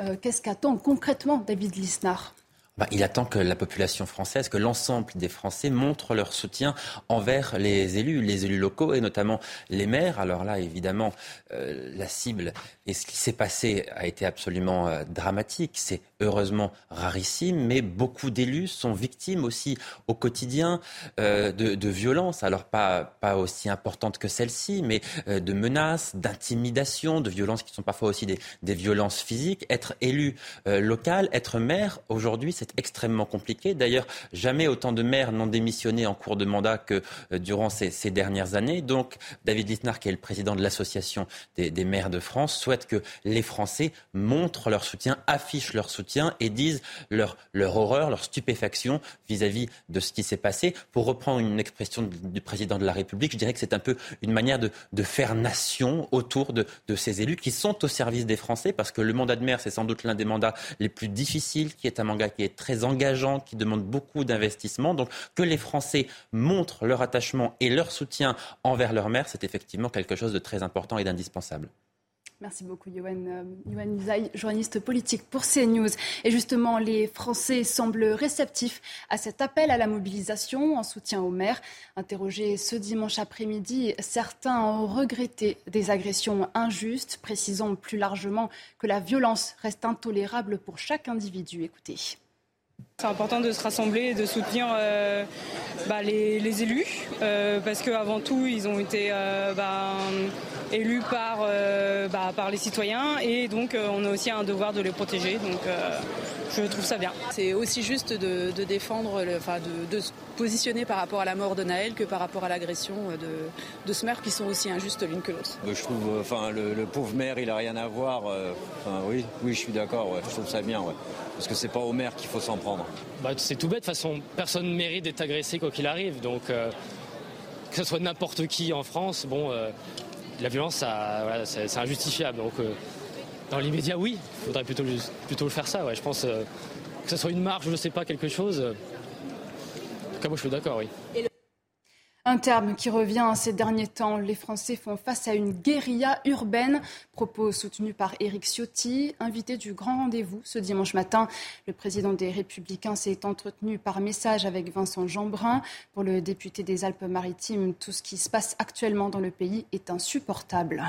Euh, qu'est-ce qu'attend concrètement David Lisnard? Bah, il attend que la population française, que l'ensemble des Français montrent leur soutien envers les élus, les élus locaux et notamment les maires. Alors là, évidemment, euh, la cible et ce qui s'est passé a été absolument euh, dramatique. C'est heureusement rarissime, mais beaucoup d'élus sont victimes aussi au quotidien euh, de, violences. Alors pas, pas aussi importantes que celle-ci, mais de menaces, d'intimidation, de violences qui sont parfois aussi des, des violences physiques. Être élu local, être maire, aujourd'hui, c'est extrêmement compliqué. D'ailleurs, jamais autant de maires n'ont démissionné en cours de mandat que euh, durant ces, dernières années. Donc, David Littner, qui est le président de l'Association des, maires de France, souhaite que les Français montrent leur soutien, affichent leur soutien et disent leur, horreur, leur stupéfaction vis-à-vis de ce qui s'est passé. Pour reprendre une expression du président de la République, je dirais que c'est un peu une manière de, faire nation autour de, de ces élus qui sont au service des Français, parce que le mandat de maire, c'est sans doute l'un des mandats les plus difficiles, qui est un mandat qui est très engageant, qui demande beaucoup d'investissement. Donc que les Français montrent leur attachement et leur soutien envers leur mère, c'est effectivement quelque chose de très important et d'indispensable. Merci beaucoup, Yoann, euh, journaliste politique pour CNews. Et justement, les Français semblent réceptifs à cet appel à la mobilisation en soutien aux maires. Interrogés ce dimanche après-midi, certains ont regretté des agressions injustes, précisant plus largement que la violence reste intolérable pour chaque individu. Écoutez. C'est important de se rassembler et de soutenir euh, bah, les, élus euh, parce qu'avant tout ils ont été euh, bah, élus par, bah, par les citoyens et donc on a aussi un devoir de les protéger donc je trouve ça bien. C'est aussi juste de, défendre, enfin de, se positionner par rapport à la mort de Naël que par rapport à l'agression de, de ce maire qui sont aussi injustes l'une que l'autre. Je trouve, enfin le, pauvre maire il a rien à voir. oui, oui je suis d'accord, je trouve ça bien. Parce que c'est pas au maire qu'il faut s'en prendre. Bah, c'est tout bête, de toute façon, personne ne mérite d'être agressé quoi qu'il arrive. Donc, euh, que ce soit n'importe qui en France, bon, euh, la violence, c'est injustifiable. Donc, euh, dans l'immédiat, oui, il faudrait plutôt, plutôt faire ça. Ouais. Je pense que ce soit une marche, je ne sais pas, quelque chose. En tout cas, moi, je suis d'accord, oui. Un terme qui revient ces derniers temps. Les Français font face à une guérilla urbaine. Propos soutenus par Éric Ciotti, invité du grand rendez-vous ce dimanche matin. Le président des Républicains s'est entretenu par message avec Vincent Jeanbrun. Pour le député des Alpes-Maritimes, tout ce qui se passe actuellement dans le pays est insupportable.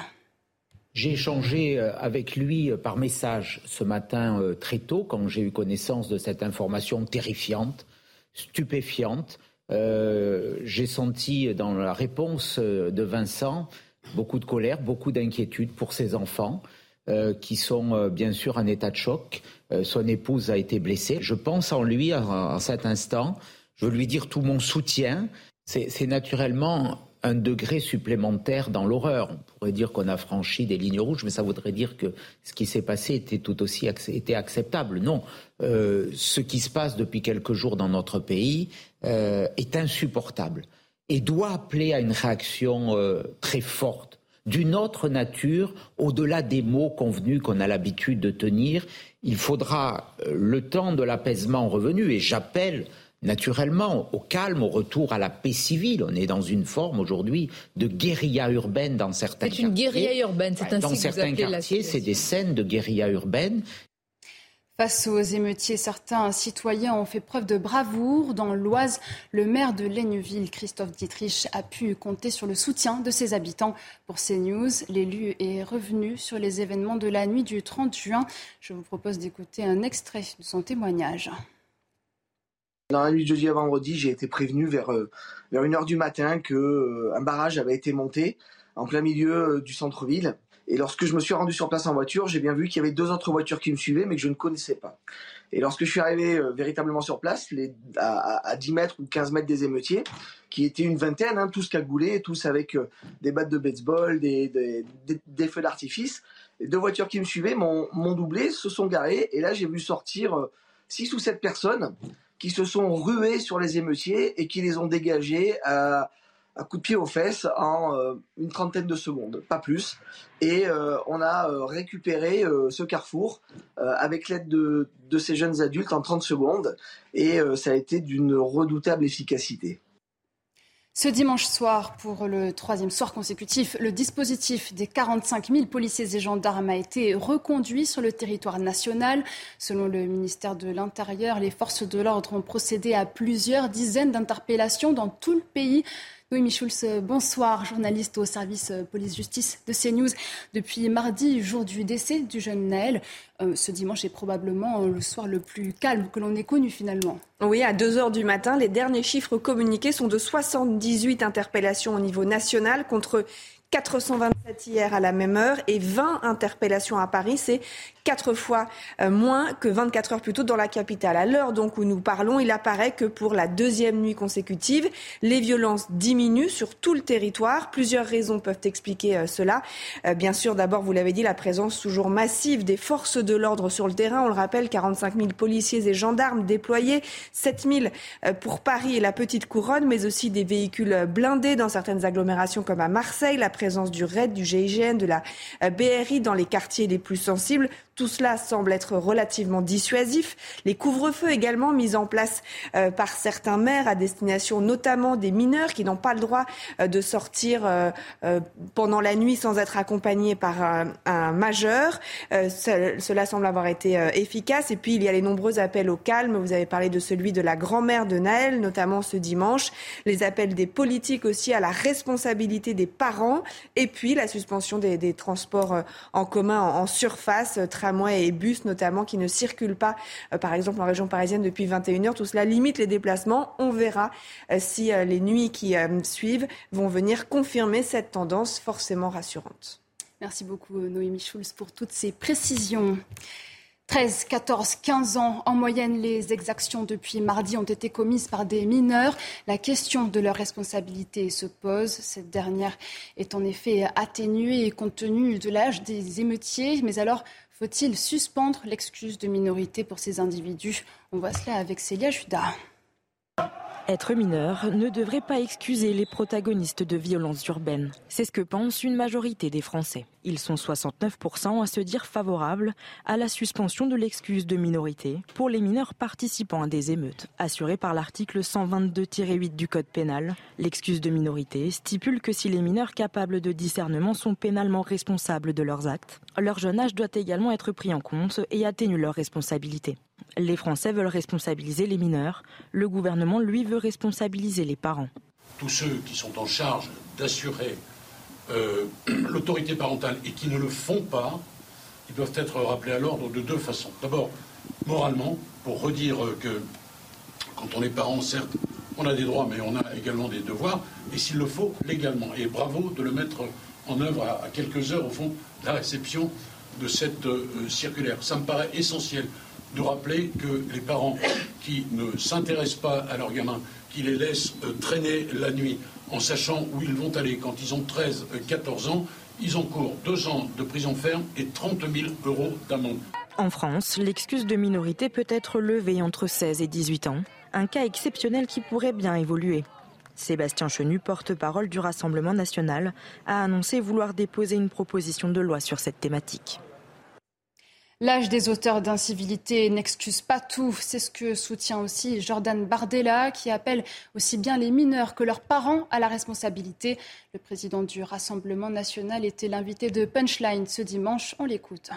J'ai échangé euh, avec lui euh, par message ce matin euh, très tôt quand j'ai eu connaissance de cette information terrifiante, stupéfiante. Euh, j'ai senti dans la réponse de Vincent Beaucoup de colère, beaucoup d'inquiétude pour ses enfants. Euh, qui sont euh, bien sûr en état de choc. Euh, son épouse a été blessée. Je pense en lui en, cet instant. Je veux lui dire tout mon soutien. C'est naturellement un degré supplémentaire dans l'horreur. On pourrait dire qu'on a franchi des lignes rouges, mais ça voudrait dire que ce qui s'est passé était tout aussi était acceptable. Non, ce qui se passe depuis quelques jours dans notre pays est insupportable et doit appeler à une réaction très forte d'une autre nature, au-delà des mots convenus qu'on a l'habitude de tenir. Il faudra euh, le temps de l'apaisement revenu, et j'appelle naturellement au calme, au retour à la paix civile. On est dans une forme aujourd'hui de guérilla urbaine dans certains quartiers. C'est une guérilla urbaine, c'est ainsi Dans certains quartiers, c'est des scènes de guérilla urbaine. Face aux émeutiers, certains citoyens ont fait preuve de bravoure. Dans l'Oise, le maire de Laigneville, Christophe Dietrich, a pu compter sur le soutien de ses habitants. Pour CNews, l'élu est revenu sur les événements de la nuit du 30 juin. Je vous propose d'écouter un extrait de son témoignage. Dans la nuit de jeudi à vendredi, j'ai été prévenu vers, euh, vers 1h du matin qu'un euh, barrage avait été monté en plein milieu euh, du centre-ville et lorsque je me suis rendu sur place en voiture, j'ai bien vu qu'il y avait deux autres voitures qui me suivaient, mais que je ne connaissais pas. Et lorsque je suis arrivé euh, véritablement sur place, les, à, 10 mètres ou 15 mètres des émeutiers, qui étaient une vingtaine, hein, tous cagoulés, tous avec euh, des battes de baseball, des, feux d'artifice, les deux voitures qui me suivaient m'ont doublé, se sont garées, et là j'ai vu sortir euh, six ou sept personnes qui se sont ruées sur les émeutiers et qui les ont dégagés à un coup de pied aux fesses en euh, une trentaine de secondes, pas plus. Et euh, on a euh, récupéré ce carrefour avec l'aide de, de, ces jeunes adultes en 30 secondes. Et ça a été d'une redoutable efficacité. Ce dimanche soir, pour le troisième soir consécutif, le dispositif des 45 000 policiers et gendarmes a été reconduit sur le territoire national. Selon le ministère de l'Intérieur, les forces de l'ordre ont procédé à plusieurs dizaines d'interpellations dans tout le pays. Noémie Schulz, bonsoir, journaliste au service euh, police-justice de CNews. Depuis mardi, jour du décès du jeune Naël, euh, ce dimanche est probablement euh, le soir le plus calme que l'on ait connu finalement. Oui, à 2 heures du matin, les derniers chiffres communiqués sont de 78 interpellations au niveau national contre 427 hier à la même heure et 20 interpellations à Paris. C'est quatre fois euh, moins que 24 heures plus tôt dans la capitale. À l'heure donc où nous parlons, il apparaît que pour la deuxième nuit consécutive, les violences diminuent sur tout le territoire. Plusieurs raisons peuvent expliquer euh, cela. Euh, bien sûr, d'abord, vous l'avez dit, la présence toujours massive des forces de l'ordre sur le terrain. On le rappelle, 45 000 policiers et gendarmes déployés, 7 000 pour Paris et la Petite Couronne, mais aussi des véhicules blindés dans certaines agglomérations comme à Marseille, présence du RAID, du GIGN, de la BRI dans les quartiers les plus sensibles. Tout cela semble être relativement dissuasif. Les couvre-feux également mis en place euh, par certains maires à destination notamment des mineurs qui n'ont pas le droit euh, de sortir euh, pendant la nuit sans être accompagnés par un, majeur. cela semble avoir été efficace. Et puis il y a les nombreux appels au calme. Vous avez parlé de celui de la grand-mère de Naël, notamment ce dimanche. Les appels des politiques aussi à la responsabilité des parents. Et puis la suspension des, transports en commun en, surface tramway et bus notamment qui ne circulent pas, euh, par exemple en région parisienne depuis 21h. Tout cela limite les déplacements. On verra euh, si euh, les nuits qui suivent vont venir confirmer cette tendance forcément rassurante. Merci beaucoup Noémie Schulz pour toutes ces précisions. 13, 14, 15 ans. En moyenne, les exactions depuis mardi ont été commises par des mineurs. La question de leur responsabilité se pose. Cette dernière est en effet atténuée compte tenu de l'âge des émeutiers. Mais alors, faut-il suspendre l'excuse de minorité pour ces individus? On voit cela avec Célia Judas. Être mineur ne devrait pas excuser les protagonistes de violences urbaines. C'est ce que pense une majorité des Français. Ils sont 69% à se dire favorables à la suspension de l'excuse de minorité pour les mineurs participant à des émeutes. Assurée par l'article 122-8 du Code pénal, l'excuse de minorité stipule que si les mineurs capables de discernement sont pénalement responsables de leurs actes, leur jeune âge doit également être pris en compte et atténue leur responsabilité. Les Français veulent responsabiliser les mineurs, le gouvernement, lui, veut responsabiliser les parents. Tous ceux qui sont en charge d'assurer euh, l'autorité parentale et qui ne le font pas, ils doivent être rappelés à l'ordre de deux façons. D'abord, moralement, pour redire que quand on est parent, certes, on a des droits, mais on a également des devoirs, et s'il le faut, légalement. Et bravo de le mettre en œuvre à, quelques heures, au fond, de la réception de cette euh, circulaire. Ça me paraît essentiel de rappeler que les parents qui ne s'intéressent pas à leurs gamins, qui les laissent euh, traîner la nuit en sachant où ils vont aller quand ils ont 13, 14 ans, ils encourent deux ans de prison ferme et 30 000 euros d'amende. En France, l'excuse de minorité peut être levée entre 16 et 18 ans, un cas exceptionnel qui pourrait bien évoluer. Sébastien Chenu, porte-parole du Rassemblement national, a annoncé vouloir déposer une proposition de loi sur cette thématique. L'âge des auteurs d'incivilité n'excuse pas tout. C'est ce que soutient aussi Jordan Bardella, qui appelle aussi bien les mineurs que leurs parents à la responsabilité. Le président du Rassemblement national était l'invité de Punchline ce dimanche. On l'écoute.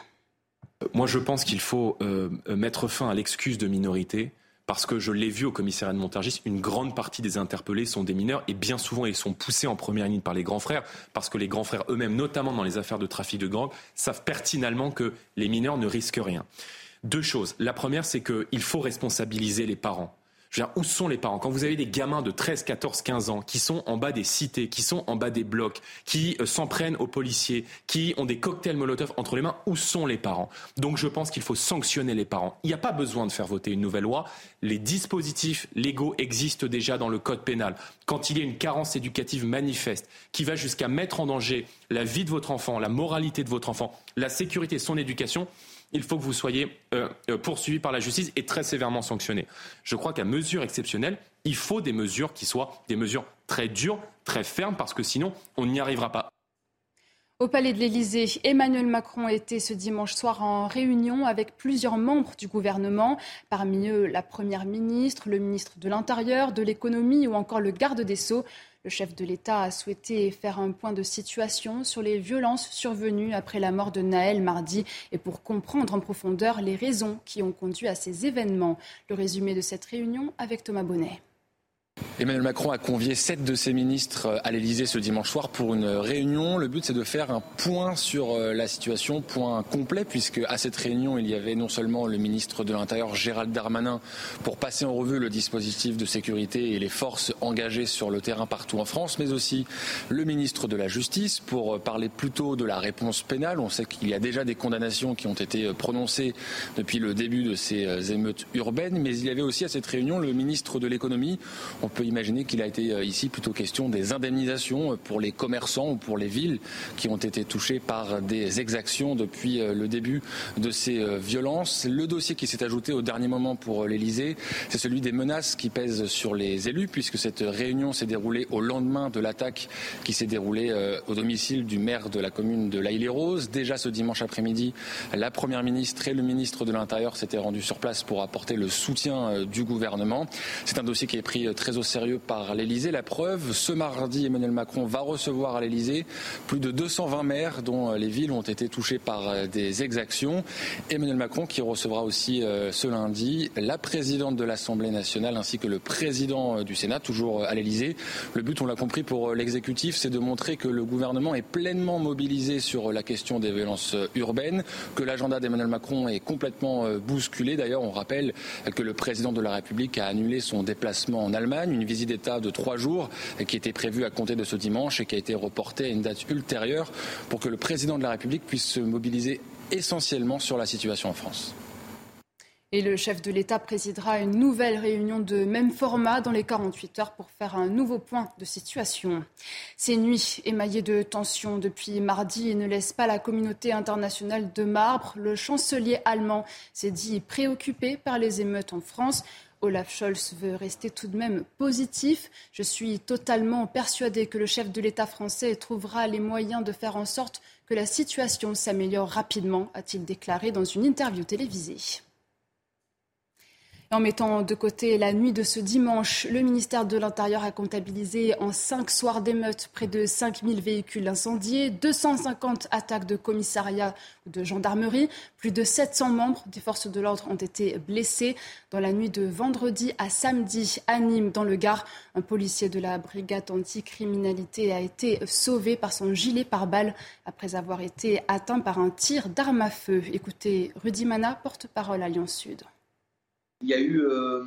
Moi, je pense qu'il faut euh, mettre fin à l'excuse de minorité parce que je l'ai vu au commissariat de Montargis, une grande partie des interpellés sont des mineurs et bien souvent ils sont poussés en première ligne par les grands frères parce que les grands frères eux-mêmes, notamment dans les affaires de trafic de drogue, savent pertinemment que les mineurs ne risquent rien. Deux choses. La première, c'est qu'il faut responsabiliser les parents. Je veux dire, où sont les parents? Quand vous avez des gamins de 13, 14, 15 ans qui sont en bas des cités, qui sont en bas des blocs, qui euh, s'en prennent aux policiers, qui ont des cocktails Molotov entre les mains, où sont les parents? Donc je pense qu'il faut sanctionner les parents. Il n'y a pas besoin de faire voter une nouvelle loi. Les dispositifs légaux existent déjà dans le code pénal. Quand il y a une carence éducative manifeste qui va jusqu'à mettre en danger la vie de votre enfant, la moralité de votre enfant, la sécurité, son éducation, il faut que vous soyez euh, euh, poursuivi par la justice et très sévèrement sanctionné. Je crois qu'à mesure exceptionnelle, il faut des mesures qui soient des mesures très dures, très fermes, parce que sinon, on n'y arrivera pas. Au Palais de l'Élysée, Emmanuel Macron était ce dimanche soir en réunion avec plusieurs membres du gouvernement, parmi eux la Première ministre, le ministre de l'Intérieur, de l'Économie ou encore le garde des Sceaux. Le chef de l'État a souhaité faire un point de situation sur les violences survenues après la mort de Naël mardi et pour comprendre en profondeur les raisons qui ont conduit à ces événements. Le résumé de cette réunion avec Thomas Bonnet. Emmanuel Macron a convié sept de ses ministres à l'Elysée ce dimanche soir pour une réunion. Le but, c'est de faire un point sur euh, la situation, point complet, puisque à cette réunion, il y avait non seulement le ministre de l'Intérieur, Gérald Darmanin, pour passer en revue le dispositif de sécurité et les forces engagées sur le terrain partout en France, mais aussi le ministre de la Justice pour parler plutôt de la réponse pénale. On sait qu'il y a déjà des condamnations qui ont été prononcées depuis le début de ces euh, émeutes urbaines, mais il y avait aussi à cette réunion le ministre de l'Économie. On peut imaginer qu'il a été euh, ici plutôt question des indemnisations pour les commerçants ou pour les villes qui ont été touchées par des exactions depuis euh, le début de ces euh, violences. Le dossier qui s'est ajouté au dernier moment pour l'Elysée, c'est celui des menaces qui pèsent sur les élus, puisque cette réunion s'est déroulée au lendemain de l'attaque qui s'est déroulée au domicile du maire de la commune de l'Aïle-les-Roses. Déjà ce dimanche après-midi, la première ministre et le ministre de l'Intérieur s'étaient rendus sur place pour apporter le soutien du gouvernement. C'est un dossier qui est pris très au sérieux par l'Elysée. La preuve, ce mardi, Emmanuel Macron va recevoir à l'Elysée plus de 220 maires dont les villes ont été touchées par des exactions. Emmanuel Macron qui recevra aussi euh, ce lundi la présidente de l'Assemblée nationale ainsi que le président euh, du Sénat, toujours à l'Elysée. Le but, on l'a compris pour euh, l'exécutif, c'est de montrer que le gouvernement est pleinement mobilisé sur la question des violences urbaines, que l'agenda d'Emmanuel Macron est complètement bousculé. D'ailleurs, on rappelle que le président de la République a annulé son déplacement en Allemagne, une visite d'État de trois jours qui était prévue à compter de ce dimanche et qui a été reportée à une date ultérieure pour que le président de la République puisse se mobiliser essentiellement sur la situation en France. Et le chef de l'État présidera une nouvelle réunion de même format dans les 48 heures pour faire un nouveau point de situation. Ces nuits émaillées de tensions depuis mardi ne laissent pas la communauté internationale de marbre. Le chancelier allemand s'est dit préoccupé par les émeutes en France. Olaf Scholz veut rester tout de même positif. Je suis totalement persuadé que le chef de l'État français trouvera les moyens de faire en sorte que la situation s'améliore rapidement, a-t-il déclaré dans une interview télévisée. En mettant de côté la nuit de ce dimanche, le ministère de l'Intérieur a comptabilisé en cinq soirs d'émeutes près de 5000 véhicules incendiés, 250 attaques de commissariat ou de gendarmerie. Plus de 700 membres des forces de l'ordre ont été blessés. Dans la nuit de vendredi à samedi à Nîmes, dans le Gard, un policier de la brigade anticriminalité a été sauvé par son gilet pare-balles après avoir été atteint par un tir d'arme à feu. Écoutez Rudy Mana, porte-parole Alliance Sud. Il y a eu euh,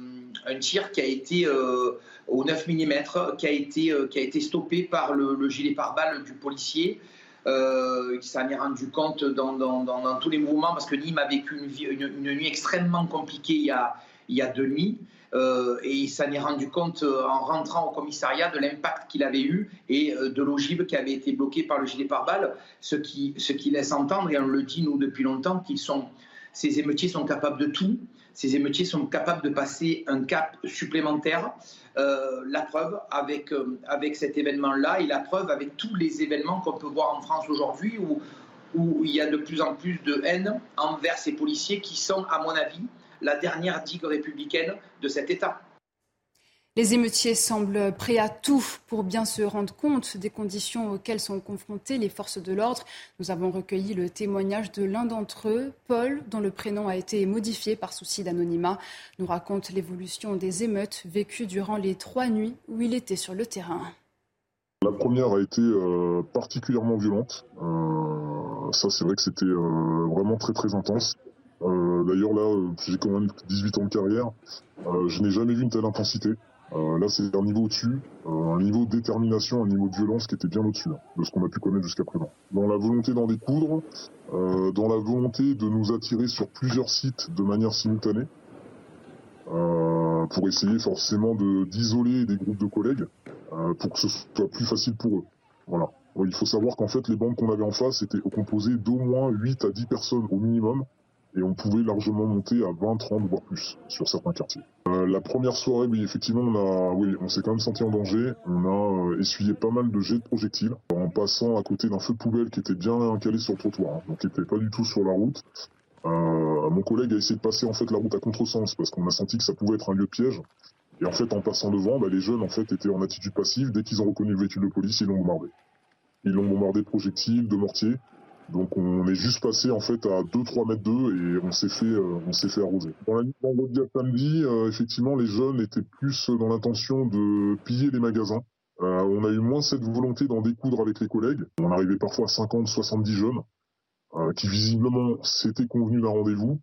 un tir qui a été euh, au 9 mm, qui a été, euh, qui a été stoppé par le, gilet pare-balles du policier. Euh, il s'en est rendu compte dans, tous les mouvements parce que Nîmes a vécu une, nuit extrêmement compliquée il y a, il y a deux nuits. Et il s'en est rendu compte en rentrant au commissariat de l'impact qu'il avait eu et de l'ogive qui avait été bloquée par le gilet pare-balles, ce qui, ce qui laisse entendre, et on le dit nous depuis longtemps, qu'ils sont, ces émeutiers sont capables de tout, ces émeutiers sont capables de passer un cap supplémentaire. la preuve avec, avec cet événement-là et la preuve avec tous les événements qu'on peut voir en France aujourd'hui où il y a de plus en plus de haine envers ces policiers qui sont, à mon avis, la dernière digue républicaine de cet État. Les émeutiers semblent prêts à tout pour bien se rendre compte des conditions auxquelles sont confrontées les forces de l'ordre. Nous avons recueilli le témoignage de l'un d'entre eux, Paul, dont le prénom a été modifié par souci d'anonymat, nous raconte l'évolution des émeutes vécues durant les trois nuits où il était sur le terrain. La première a été euh, particulièrement violente. Euh, ça, c'est vrai que c'était euh, vraiment très très intense. D'ailleurs, là, j'ai quand même 18 ans de carrière. Je n'ai jamais vu une telle intensité. Là, c'est un niveau au-dessus, un niveau de détermination, un niveau de violence qui était bien au-dessus hein, de ce qu'on a pu connaître jusqu'à présent. Dans la volonté d'en découdre, dans la volonté de nous attirer sur plusieurs sites de manière simultanée, pour essayer forcément d'isoler des groupes de collègues, pour que ce soit plus facile pour eux. Voilà. il faut savoir qu'en fait, les bandes qu'on avait en face étaient composées d'au moins 8 à 10 personnes au minimum, et on pouvait largement monter à 20, 30 voire plus sur certains quartiers. Euh, la première soirée, oui, effectivement, on a, oui, on s'est quand même senti en danger. On a euh, essuyé pas mal de jets de projectiles en passant à côté d'un feu de poubelle qui était bien calé sur le trottoir, hein, donc qui n'était pas du tout sur la route. Euh, mon collègue a essayé de passer en fait la route à contresens parce qu'on a senti que ça pouvait être un lieu de piège. Et en fait, en passant devant, bah, les jeunes en fait étaient en attitude passive. Dès qu'ils ont reconnu le véhicule de police, ils l'ont bombardé. Ils l'ont bombardé de projectiles, de mortiers. Donc on est juste passé en fait à 2-3 mètres d'eux et on s'est fait euh, on s'est fait arroser. Dans la nuit de vendredi à samedi, euh, effectivement les jeunes étaient plus dans l'intention de piller les magasins. Euh, on a eu moins cette volonté d'en découdre avec les collègues. On arrivait parfois à 50, 70 jeunes qui visiblement s'étaient convenus d'un rendez-vous,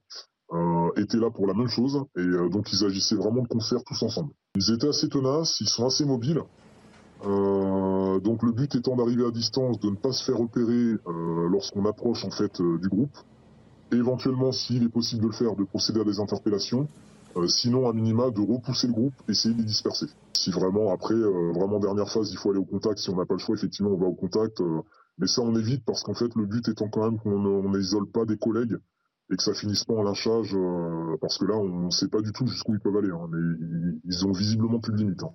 étaient là pour la même chose et donc ils agissaient vraiment de concert tous ensemble. Ils étaient assez tenaces, ils sont assez mobiles. Euh, donc le but étant d'arriver à distance, de ne pas se faire repérer euh, lorsqu'on approche en fait euh, du groupe. éventuellement, s'il est possible de le faire, de procéder à des interpellations. sinon, à minima, de repousser le groupe, essayer de les disperser. Si vraiment, après, vraiment dernière phase, il faut aller au contact. Si on n'a pas le choix, effectivement, on va au contact. mais ça, on évite parce qu'en fait, le but étant quand même qu'on n'isole pas des collègues et que ça finisse pas en lynchage, parce que là, on ne sait pas du tout jusqu'où ils peuvent aller. Hein, mais ils, ont visiblement plus de limites. Hein.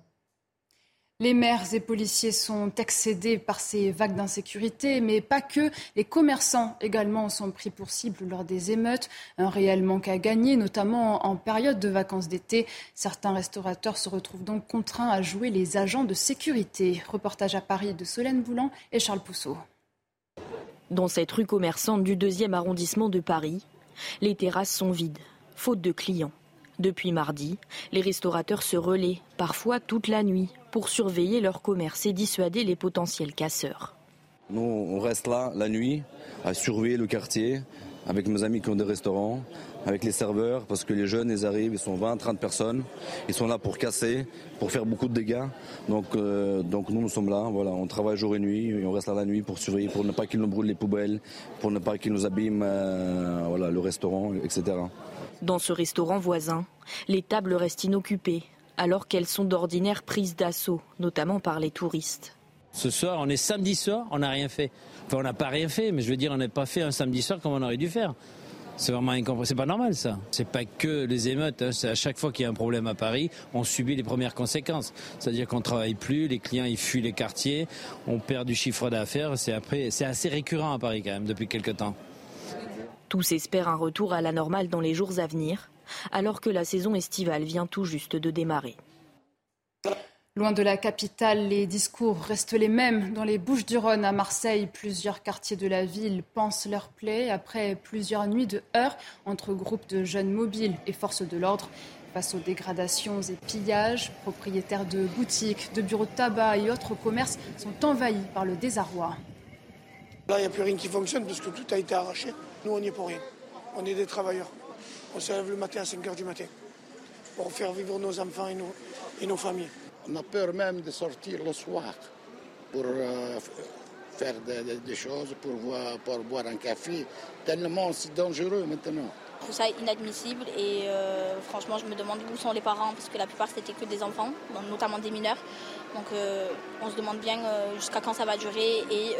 Les maires et policiers sont excédés par ces vagues d'insécurité, mais pas que. Les commerçants également sont pris pour cible lors des émeutes. Un réel manque à gagner, notamment en période de vacances d'été. Certains restaurateurs se retrouvent donc contraints à jouer les agents de sécurité. Reportage à Paris de Solène Boulan et Charles Pousseau. Dans cette rue commerçante du deuxième arrondissement de Paris, les terrasses sont vides, faute de clients. Depuis mardi, les restaurateurs se relaient, parfois toute la nuit, pour surveiller leur commerce et dissuader les potentiels casseurs. Nous, on reste là la nuit à surveiller le quartier avec mes amis qui ont des restaurants, avec les serveurs, parce que les jeunes, ils arrivent, ils sont 20, 30 personnes, ils sont là pour casser, pour faire beaucoup de dégâts. Donc, euh, nous, nous sommes là, voilà, on travaille jour et nuit, on reste là la nuit pour surveiller, pour ne pas qu'ils nous brûlent les poubelles, pour ne pas qu'ils nous abîment euh, voilà, le restaurant, etc. Dans ce restaurant voisin, les tables restent inoccupées, alors qu'elles sont d'ordinaire prises d'assaut, notamment par les touristes. Ce soir, on est samedi soir, on n'a rien fait. Enfin, on n'a pas rien fait, mais je veux dire, on n'a pas fait un samedi soir comme on aurait dû faire. C'est vraiment incompréhensible. C'est pas normal, ça. C'est pas que les émeutes. Hein. C'est à chaque fois qu'il y a un problème à Paris, on subit les premières conséquences. C'est-à-dire qu'on travaille plus, les clients ils fuient les quartiers, on perd du chiffre d'affaires. C'est c'est assez récurrent à Paris quand même depuis quelques temps. Tous espèrent un retour à la normale dans les jours à venir alors que la saison estivale vient tout juste de démarrer. Loin de la capitale, les discours restent les mêmes. Dans les Bouches-du-Rhône, à Marseille, plusieurs quartiers de la ville pensent leur plaie après plusieurs nuits de heurts entre groupes de jeunes mobiles et forces de l'ordre. Face aux dégradations et pillages, propriétaires de boutiques, de bureaux de tabac et autres commerces sont envahis par le désarroi. Là, il n'y a plus rien qui fonctionne parce que tout a été arraché. Nous, on n'y est pour rien. On est des travailleurs. On se lève le matin à 5 h du matin pour faire vivre nos enfants et nos, et nos familles. On a peur même de sortir le soir pour euh, faire des, choses, pour, voir, pour boire un café. Tellement c'est dangereux maintenant. Je trouve ça inadmissible et euh, franchement je me demande où sont les parents parce que la plupart c'était que des enfants, notamment des mineurs. Donc euh, on se demande bien jusqu'à quand ça va durer et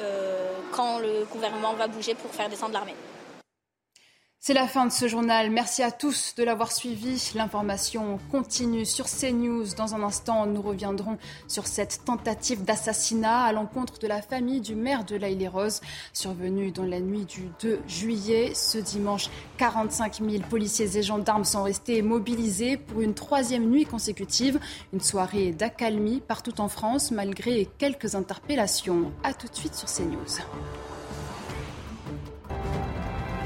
quand le gouvernement va bouger pour faire descendre l'armée. C'est la fin de ce journal. Merci à tous de l'avoir suivi. L'information continue sur CNews. Dans un instant, nous reviendrons sur cette tentative d'assassinat à l'encontre de la famille du maire de l'Aïle Rose, survenue dans la nuit du 2 juillet. Ce dimanche, 45 000 policiers et gendarmes sont restés mobilisés pour une troisième nuit consécutive. Une soirée d'accalmie partout en France, malgré quelques interpellations. A tout de suite sur CNews.